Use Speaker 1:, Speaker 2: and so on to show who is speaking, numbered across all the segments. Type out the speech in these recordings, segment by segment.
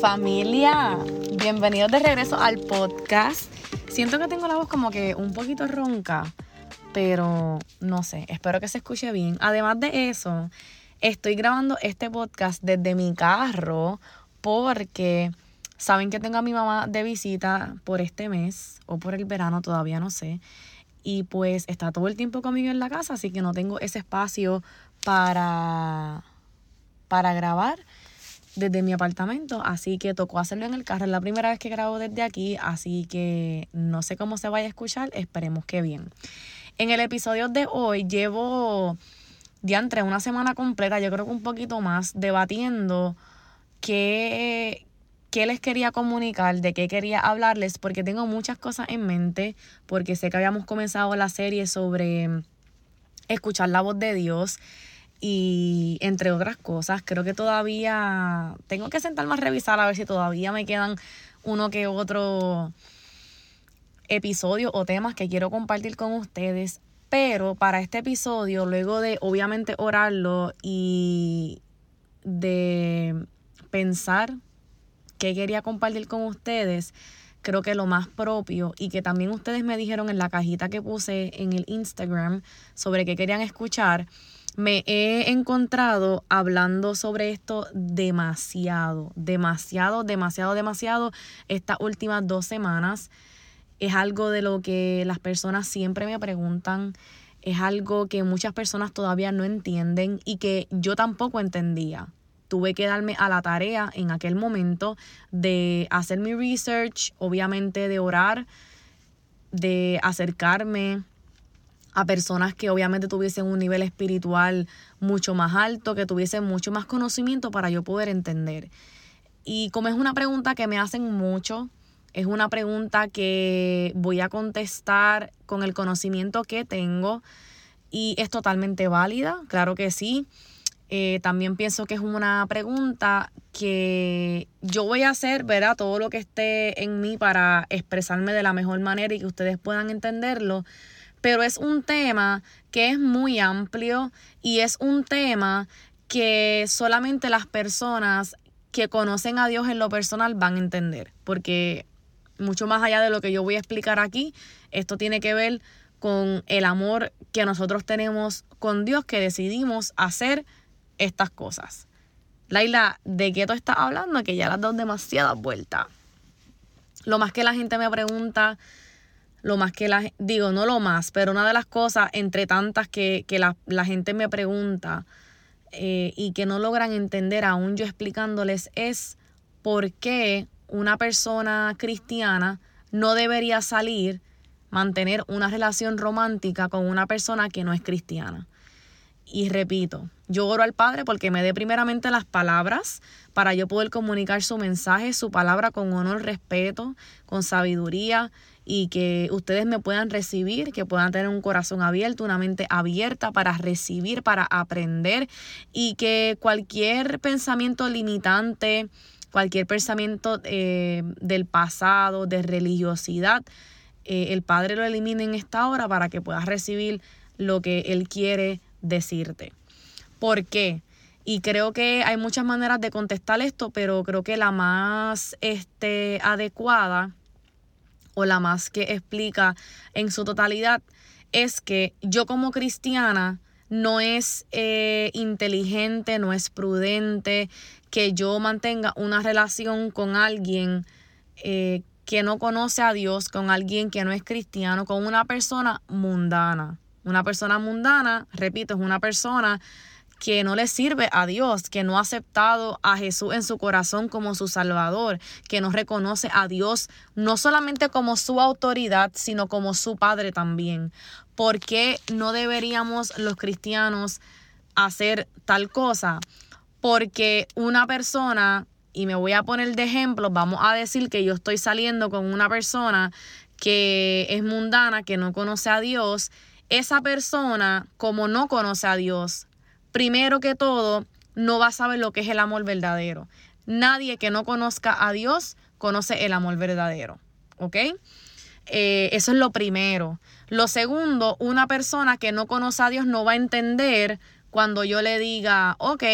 Speaker 1: Familia, bienvenidos de regreso al podcast. Siento que tengo la voz como que un poquito ronca, pero no sé, espero que se escuche bien. Además de eso, estoy grabando este podcast desde mi carro porque saben que tengo a mi mamá de visita por este mes o por el verano, todavía no sé. Y pues está todo el tiempo conmigo en la casa, así que no tengo ese espacio para, para grabar desde mi apartamento, así que tocó hacerlo en el carro. Es la primera vez que grabo desde aquí, así que no sé cómo se vaya a escuchar, esperemos que bien. En el episodio de hoy llevo entre una semana completa, yo creo que un poquito más, debatiendo qué, qué les quería comunicar, de qué quería hablarles, porque tengo muchas cosas en mente, porque sé que habíamos comenzado la serie sobre escuchar la voz de Dios y entre otras cosas, creo que todavía tengo que sentarme a revisar a ver si todavía me quedan uno que otro episodio o temas que quiero compartir con ustedes. Pero para este episodio, luego de obviamente orarlo y de pensar qué quería compartir con ustedes, creo que lo más propio y que también ustedes me dijeron en la cajita que puse en el Instagram sobre qué querían escuchar, me he encontrado hablando sobre esto demasiado, demasiado, demasiado, demasiado estas últimas dos semanas. Es algo de lo que las personas siempre me preguntan, es algo que muchas personas todavía no entienden y que yo tampoco entendía. Tuve que darme a la tarea en aquel momento de hacer mi research, obviamente de orar, de acercarme a personas que obviamente tuviesen un nivel espiritual mucho más alto, que tuviesen mucho más conocimiento para yo poder entender. Y como es una pregunta que me hacen mucho, es una pregunta que voy a contestar con el conocimiento que tengo y es totalmente válida, claro que sí. Eh, también pienso que es una pregunta que yo voy a hacer, ¿verdad? Todo lo que esté en mí para expresarme de la mejor manera y que ustedes puedan entenderlo pero es un tema que es muy amplio y es un tema que solamente las personas que conocen a Dios en lo personal van a entender, porque mucho más allá de lo que yo voy a explicar aquí, esto tiene que ver con el amor que nosotros tenemos con Dios, que decidimos hacer estas cosas. Laila, ¿de qué tú estás hablando? Que ya las dado demasiadas vueltas. Lo más que la gente me pregunta lo más que la digo, no lo más, pero una de las cosas entre tantas que, la, gente me pregunta eh, y que no logran entender aún yo explicándoles es por qué una persona cristiana no debería salir, mantener una relación romántica con una persona que no es cristiana. Y repito, yo oro al Padre porque me dé primeramente las palabras para yo poder comunicar su mensaje, su palabra con honor, respeto, con sabiduría y que ustedes me puedan recibir, que puedan tener un corazón abierto, una mente abierta para recibir, para aprender y que cualquier pensamiento limitante, cualquier pensamiento eh, del pasado, de religiosidad, eh, el Padre lo elimine en esta hora para que puedas recibir lo que Él quiere decirte. ¿Por qué? Y creo que hay muchas maneras de contestar esto, pero creo que la más este, adecuada o la más que explica en su totalidad es que yo como cristiana no es eh, inteligente, no es prudente que yo mantenga una relación con alguien eh, que no conoce a Dios, con alguien que no es cristiano, con una persona mundana. Una persona mundana, repito, es una persona que no le sirve a Dios, que no ha aceptado a Jesús en su corazón como su Salvador, que no reconoce a Dios no solamente como su autoridad, sino como su Padre también. ¿Por qué no deberíamos los cristianos hacer tal cosa? Porque una persona, y me voy a poner de ejemplo, vamos a decir que yo estoy saliendo con una persona que es mundana, que no conoce a Dios, esa persona, como no conoce a Dios, primero que todo, no va a saber lo que es el amor verdadero. Nadie que no conozca a Dios conoce el amor verdadero. ¿Ok? Eh, eso es lo primero. Lo segundo, una persona que no conoce a Dios no va a entender cuando yo le diga, ok,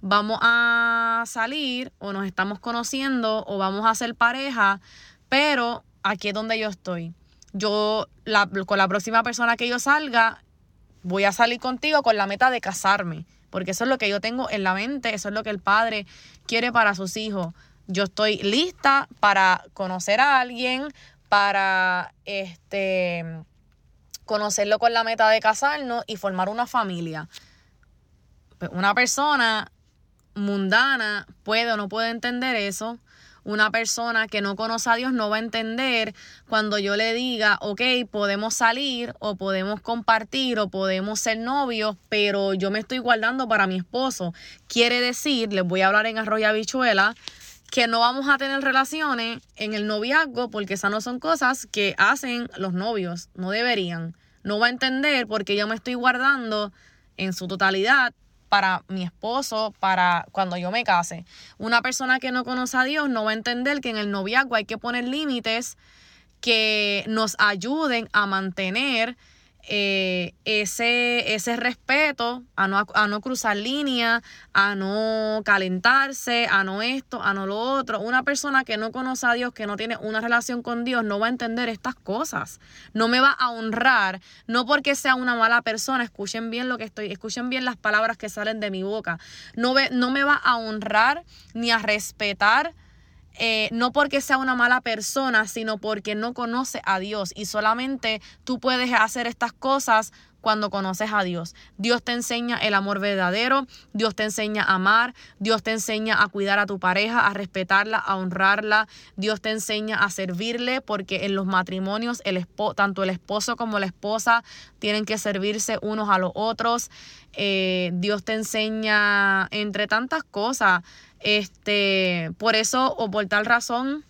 Speaker 1: vamos a salir o nos estamos conociendo o vamos a ser pareja, pero aquí es donde yo estoy. Yo, con la próxima persona que yo salga, voy a salir contigo con la meta de casarme, porque eso es lo que yo tengo en la mente, eso es lo que el padre quiere para sus hijos. Yo estoy lista para conocer a alguien, para este conocerlo con la meta de casarnos y formar una familia. Pues, una persona mundana puede o no puede entender eso. Una persona que no conoce a Dios no va a entender cuando yo le diga, ok, podemos salir o podemos compartir o podemos ser novios, pero yo me estoy guardando para mi esposo. Quiere decir, les voy a hablar en arroyo bichuela, que no vamos a tener relaciones en el noviazgo porque esas no son cosas que hacen los novios, no deberían. No va a entender porque yo me estoy guardando en su totalidad para mi esposo, para cuando yo me case. Una persona que no conoce a Dios no va a entender que en el noviazgo hay que poner límites que nos ayuden a mantener eh, ese, ese respeto, a no, a no cruzar línea, a no calentarse, a no esto, a no lo otro. Una persona que no conoce a Dios, que no tiene una relación con Dios, no va a entender estas cosas. No me va a honrar, no porque sea una mala persona, escuchen bien lo que estoy, escuchen bien las palabras que salen de mi boca. No, ve, no me va a honrar ni a respetar eh, no porque sea una mala persona, sino porque no conoce a Dios y solamente tú puedes hacer estas cosas cuando conoces a Dios. Dios te enseña el amor verdadero, Dios te enseña a amar, Dios te enseña a cuidar a tu pareja, a respetarla, a honrarla, Dios te enseña a servirle, porque en los matrimonios el tanto el esposo como la esposa tienen que servirse unos a los otros. Eh, Dios te enseña entre tantas cosas. Este, por eso o por tal razón,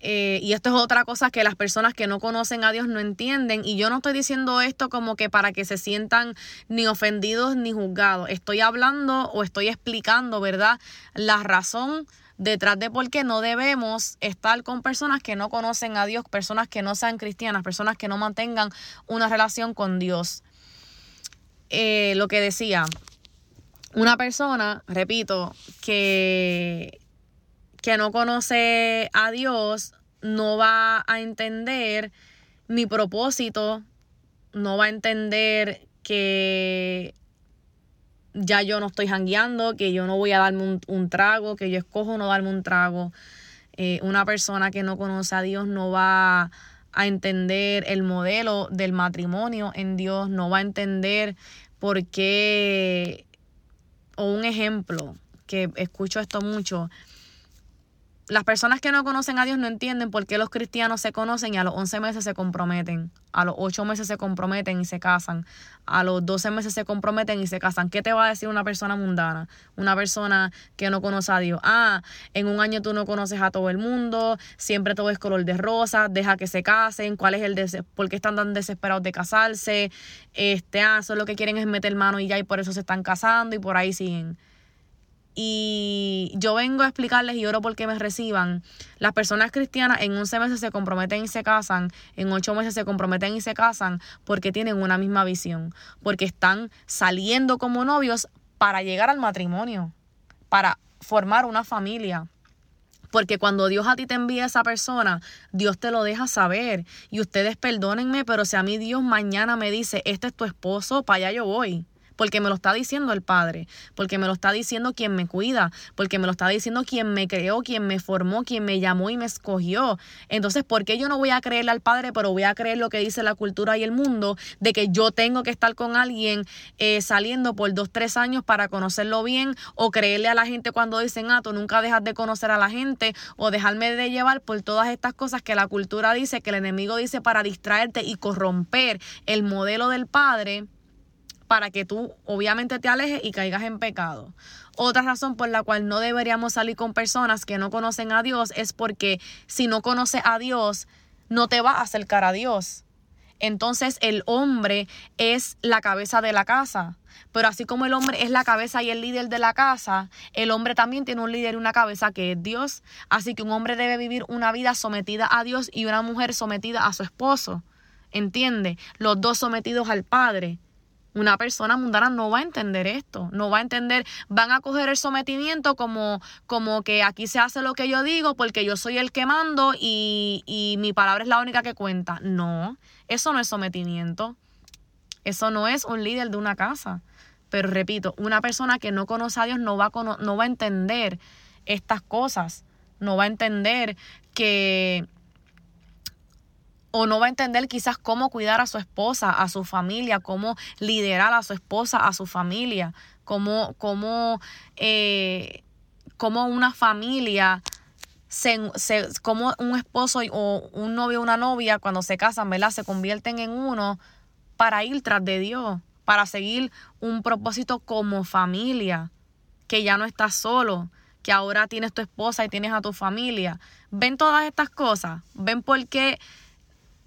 Speaker 1: eh, y esto es otra cosa que las personas que no conocen a Dios no entienden. Y yo no estoy diciendo esto como que para que se sientan ni ofendidos ni juzgados. Estoy hablando o estoy explicando, ¿verdad? La razón detrás de por qué no debemos estar con personas que no conocen a Dios, personas que no sean cristianas, personas que no mantengan una relación con Dios. Eh, lo que decía, una persona, repito, que, que no conoce a Dios, no va a entender mi propósito, no va a entender que ya yo no estoy jangueando, que yo no voy a darme un, trago, que yo escojo no darme un trago. Eh, una persona que no conoce a Dios no va a entender el modelo del matrimonio en Dios, no va a entender por qué o un ejemplo, que escucho esto mucho, las personas que no conocen a Dios no entienden por qué los cristianos se conocen y a los 11 meses se comprometen, a los 8 meses se comprometen y se casan, a los 12 meses se comprometen y se casan. ¿Qué te va a decir una persona mundana? Una persona que no conoce a Dios. Ah, en un año tú no conoces a todo el mundo, siempre todo es color de rosa, deja que se casen, cuál es el por qué están tan desesperados de casarse, este, ah, solo lo que quieren es meter mano y ya y por eso se están casando y por ahí siguen y yo vengo a explicarles y oro porque me reciban. Las personas cristianas en 11 meses se comprometen y se casan, en 8 meses se comprometen y se casan porque tienen una misma visión, porque están saliendo como novios para llegar al matrimonio, para formar una familia. Porque cuando Dios a ti te envía a esa persona, Dios te lo deja saber. Y ustedes perdónenme, pero si a mí Dios mañana me dice, este es tu esposo, para allá yo voy porque me lo está diciendo el Padre, porque me lo está diciendo quien me cuida, porque me lo está diciendo quien me creó, quien me formó, quien me llamó y me escogió. Entonces, ¿por qué yo no voy a creerle al Padre, pero voy a creer lo que dice la cultura y el mundo de que yo tengo que estar con alguien eh, saliendo por dos, tres años para conocerlo bien o creerle a la gente cuando dicen, ah, tú nunca dejas de conocer a la gente o dejarme de llevar por todas estas cosas que la cultura dice, que el enemigo dice para distraerte y corromper el modelo del Padre? Para que tú obviamente te alejes y caigas en pecado. Otra razón por la cual no deberíamos salir con personas que no conocen a Dios es porque si no conoces a Dios, no te va a acercar a Dios. Entonces el hombre es la cabeza de la casa. Pero así como el hombre es la cabeza y el líder de la casa, el hombre también tiene un líder y una cabeza que es Dios. Así que un hombre debe vivir una vida sometida a Dios y una mujer sometida a su esposo. ¿Entiende? Los dos sometidos al Padre Una persona mundana no va a entender esto, no va a entender, van a coger el sometimiento como, como que aquí se hace lo que yo digo porque yo soy el que mando y, y mi palabra es la única que cuenta. No, eso no es sometimiento. Eso no es un líder de una casa. Pero repito, una persona que no conoce a Dios no va a, no va a entender estas cosas. No va a entender que o no va a entender quizás cómo cuidar a su esposa, a su familia, cómo liderar a su esposa, a su familia, cómo, cómo, eh, cómo una familia, se, se, como un esposo o un novio o una novia cuando se casan, ¿verdad? Se convierten en uno para ir tras de Dios, para seguir un propósito como familia, que ya no estás solo, que ahora tienes tu esposa y tienes a tu familia. Ven todas estas cosas, ven por qué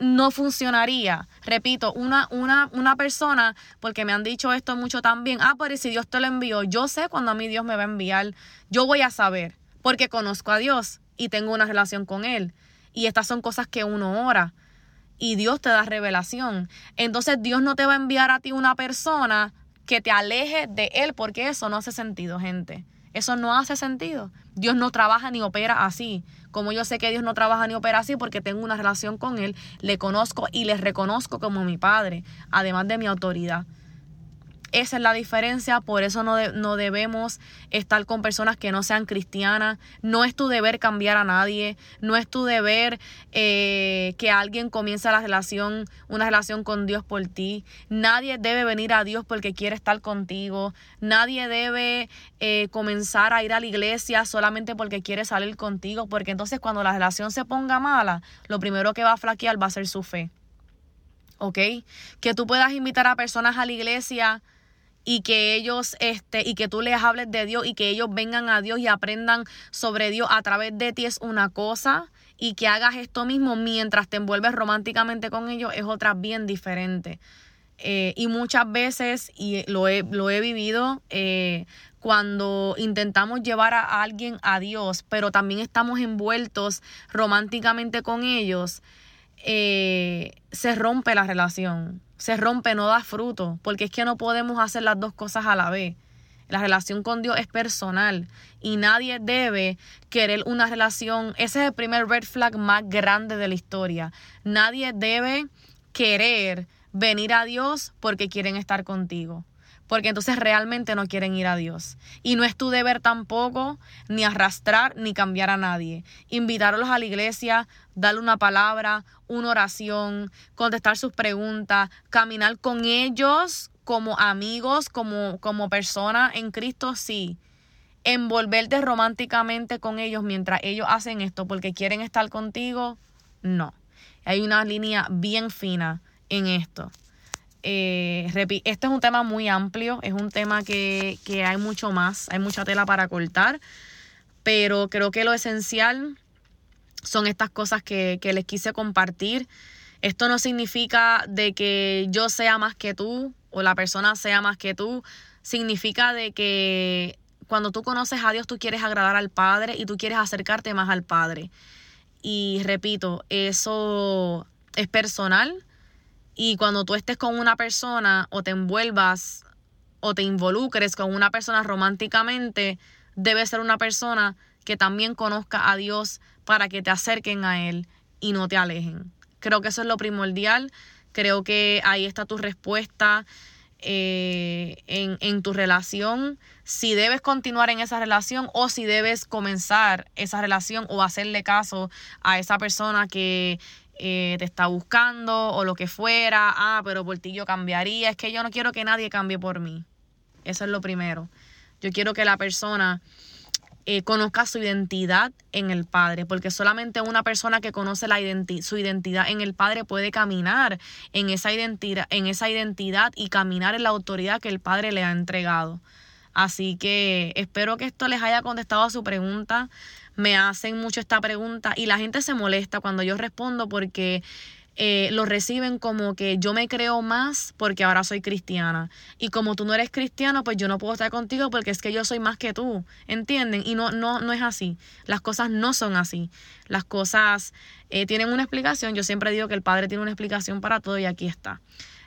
Speaker 1: no funcionaría. Repito, una, una, una persona, porque me han dicho esto mucho también, ah, pero si Dios te lo envió, yo sé cuando a mí Dios me va a enviar, yo voy a saber, porque conozco a Dios y tengo una relación con Él. Y estas son cosas que uno ora y Dios te da revelación. Entonces Dios no te va a enviar a ti una persona que te aleje de Él, porque eso no hace sentido, gente. Eso no hace sentido. Dios no trabaja ni opera así. Como yo sé que Dios no trabaja ni opera así porque tengo una relación con Él, le conozco y le reconozco como mi Padre, además de mi autoridad. Esa es la diferencia, por eso no, no, debemos estar con personas que no sean cristianas. No es tu deber cambiar a nadie, no es tu deber eh, que alguien comience la relación, una relación con Dios por ti. Nadie debe venir a Dios porque quiere estar contigo. Nadie debe eh, comenzar a ir a la iglesia solamente porque quiere salir contigo, porque entonces cuando la relación se ponga mala, lo primero que va a flaquear va a ser su fe. ¿ok? Que tú puedas invitar a personas a la iglesia y que ellos este y que tú les hables de Dios y que ellos vengan a Dios y aprendan sobre Dios a través de ti es una cosa y que hagas esto mismo mientras te envuelves románticamente con ellos es otra bien diferente. Eh, y muchas veces, y lo he, lo he vivido, eh, cuando intentamos llevar a alguien a Dios, pero también estamos envueltos románticamente con ellos, eh, se rompe la relación se rompe, no da fruto, porque es que no podemos hacer las dos cosas a la vez. La relación con Dios es personal y nadie debe querer una relación. Ese es el primer red flag más grande de la historia. Nadie debe querer venir a Dios porque quieren estar contigo porque entonces realmente no quieren ir a Dios. Y no es tu deber tampoco ni arrastrar ni cambiar a nadie. Invitarlos a la iglesia, darle una palabra, una oración, contestar sus preguntas, caminar con ellos como amigos, como, como personas en Cristo, sí. Envolverte románticamente con ellos mientras ellos hacen esto porque quieren estar contigo, no. Hay una línea bien fina en esto. Eh, este es un tema muy amplio, es un tema que, hay mucho más, hay mucha tela para cortar, pero creo que lo esencial son estas cosas que, que les quise compartir. Esto no significa de que yo sea más que tú o la persona sea más que tú, significa de que cuando tú conoces a Dios tú quieres agradar al Padre y tú quieres acercarte más al Padre. Y repito, eso es personal, y cuando tú estés con una persona o te envuelvas o te involucres con una persona románticamente, debe ser una persona que también conozca a Dios para que te acerquen a Él y no te alejen. Creo que eso es lo primordial. Creo que ahí está tu respuesta eh, en, en tu relación. Si debes continuar en esa relación o si debes comenzar esa relación o hacerle caso a esa persona que, eh, te está buscando o lo que fuera, ah, pero por ti yo cambiaría, es que yo no quiero que nadie cambie por mí. Eso es lo primero. Yo quiero que la persona eh, conozca su identidad en el Padre, porque solamente una persona que conoce la su identidad en el Padre puede caminar en esa, identidad, en esa identidad y caminar en la autoridad que el Padre le ha entregado. Así que espero que esto les haya contestado a su pregunta me hacen mucho esta pregunta y la gente se molesta cuando yo respondo porque eh, lo reciben como que yo me creo más porque ahora soy cristiana. Y como tú no eres cristiano, pues yo no puedo estar contigo porque es que yo soy más que tú. ¿Entienden? Y no, no, no es así. Las cosas no son así. Las cosas eh, tienen una explicación. Yo siempre digo que el Padre tiene una explicación para todo y aquí está.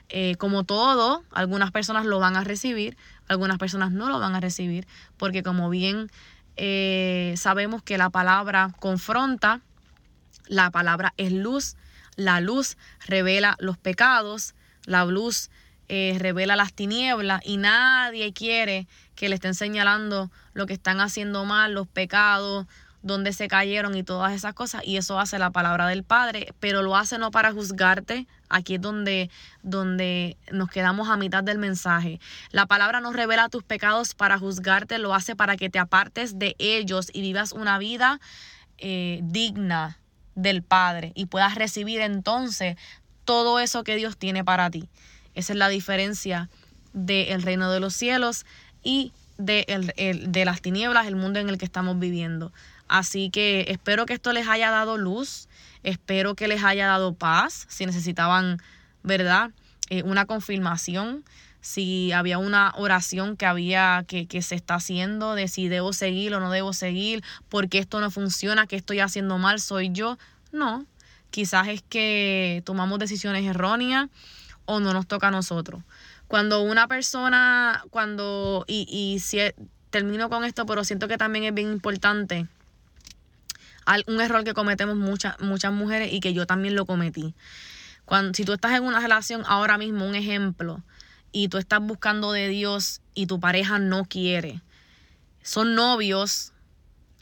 Speaker 1: Eh, como todo, algunas personas lo van a recibir, algunas personas no lo van a recibir, porque como bien eh, sabemos que la palabra confronta, la palabra es luz, la luz revela los pecados, la luz eh, revela las tinieblas y nadie quiere que le estén señalando lo que están haciendo mal, los pecados, donde se cayeron y todas esas cosas. Y eso hace la palabra del Padre, pero lo hace no para juzgarte. Aquí es donde, donde nos quedamos a mitad del mensaje. La palabra no revela tus pecados para juzgarte, lo hace para que te apartes de ellos y vivas una vida eh, digna del Padre y puedas recibir entonces todo eso que Dios tiene para ti. Esa es la diferencia del reino de los cielos y de, el, de las tinieblas, el mundo en el que estamos viviendo. Así que espero que esto les haya dado luz, espero que les haya dado paz, si necesitaban, ¿verdad? Eh, una confirmación, si había una oración que había que, que se está haciendo de si debo seguir o no debo seguir, porque esto no funciona, que estoy haciendo mal, soy yo. No, quizás es que tomamos decisiones erróneas o no nos toca a nosotros. Cuando una persona, cuando, y, y si termino con esto, pero siento que también es bien importante, un error que cometemos muchas, muchas mujeres y que yo también lo cometí. Cuando, si tú estás en una relación ahora mismo, un ejemplo, y tú estás buscando de Dios y tu pareja no quiere, son novios,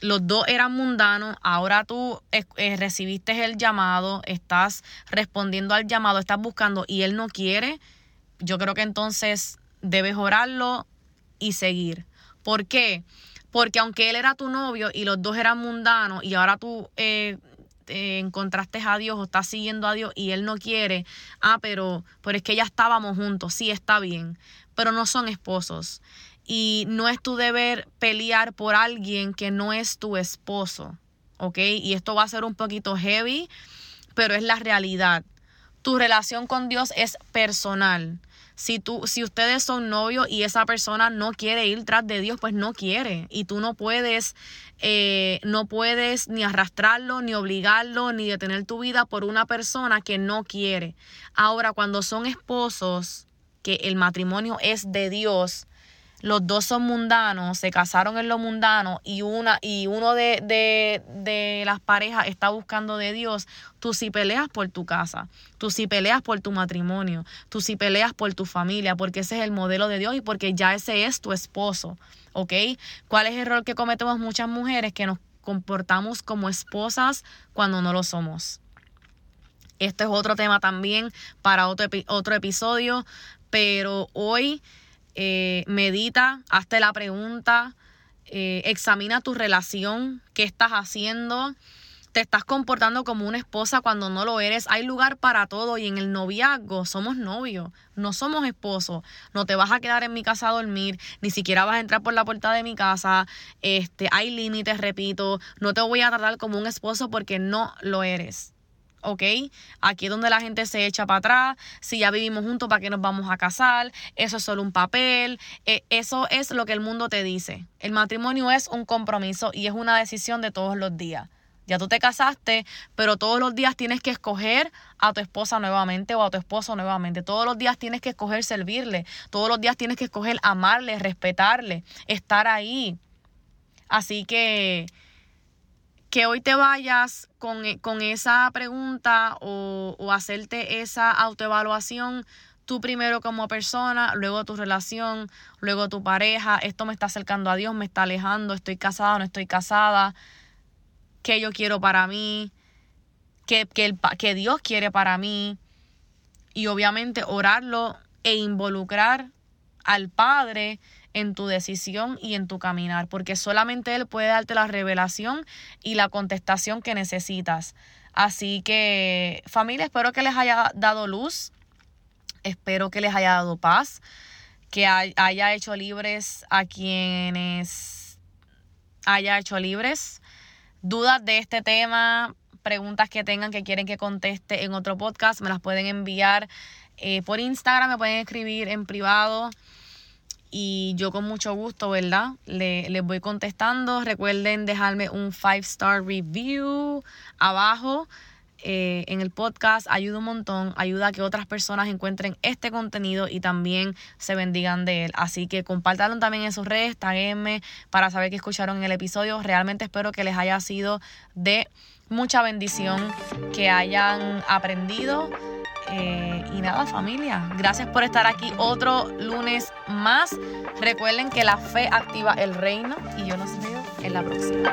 Speaker 1: los dos eran mundanos, ahora tú eh, recibiste el llamado, estás respondiendo al llamado, estás buscando y él no quiere, yo creo que entonces debes orarlo y seguir. ¿Por qué? Porque aunque él era tu novio y los dos eran mundanos y ahora tú eh, encontraste a Dios o estás siguiendo a Dios y él no quiere, ah, pero, pero es que ya estábamos juntos, sí está bien, pero no son esposos y no es tu deber pelear por alguien que no es tu esposo, ¿ok? Y esto va a ser un poquito heavy, pero es la realidad. Tu relación con Dios es personal. Si, tú, si ustedes son novios y esa persona no quiere ir tras de Dios, pues no quiere. Y tú no puedes, eh, no puedes ni arrastrarlo, ni obligarlo, ni detener tu vida por una persona que no quiere. Ahora, cuando son esposos, que el matrimonio es de Dios, los dos son mundanos, se casaron en lo mundano y, una, y uno de, de, las parejas está buscando de Dios, tú sí peleas por tu casa, tú sí peleas por tu matrimonio, tú sí peleas por tu familia, porque ese es el modelo de Dios y porque ya ese es tu esposo, ¿ok? ¿Cuál es el error que cometemos muchas mujeres? Que nos comportamos como esposas cuando no lo somos. Este es otro tema también para otro, otro episodio, pero hoy eh, medita, hazte la pregunta, eh, examina tu relación, qué estás haciendo, te estás comportando como una esposa cuando no lo eres. Hay lugar para todo y en el noviazgo somos novios, no somos esposos. No te vas a quedar en mi casa a dormir, ni siquiera vas a entrar por la puerta de mi casa. Este, hay límites, repito, no te voy a tratar como un esposo porque no lo eres. ¿Ok? Aquí es donde la gente se echa para atrás, si ya vivimos juntos, ¿para qué nos vamos a casar? Eso es solo un papel, eh, eso es lo que el mundo te dice. El matrimonio es un compromiso y es una decisión de todos los días. Ya tú te casaste, pero todos los días tienes que escoger a tu esposa nuevamente o a tu esposo nuevamente. Todos los días tienes que escoger servirle. Todos los días tienes que escoger amarle, respetarle, estar ahí. Así que que hoy te vayas con, e, esa pregunta o, hacerte esa autoevaluación, tú primero como persona, luego tu relación, luego tu pareja, esto me está acercando a Dios, me está alejando, estoy casada, no estoy casada, qué yo quiero para mí, qué, qué Dios quiere para mí, y obviamente orarlo e involucrar al Padre en tu decisión y en tu caminar, porque solamente Él puede darte la revelación y la contestación que necesitas. Así que familia, espero que les haya dado luz, espero que les haya dado paz, que haya hecho libres a quienes haya hecho libres. Dudas de este tema, preguntas que tengan que quieren que conteste en otro podcast, me las pueden enviar eh, por Instagram, me pueden escribir en privado y yo con mucho gusto, ¿verdad? Le, les voy contestando. Recuerden dejarme un five star review abajo. eh, en el podcast ayuda un montón, ayuda a que otras personas encuentren este contenido y también se bendigan de él. Así que compártanlo también en sus redes, taguenme para saber que escucharon el episodio. Realmente espero que les haya sido de mucha bendición, que hayan aprendido. Eh, y nada, familia, gracias por estar aquí otro lunes más. Recuerden que la fe activa el reino y yo los veo en la próxima.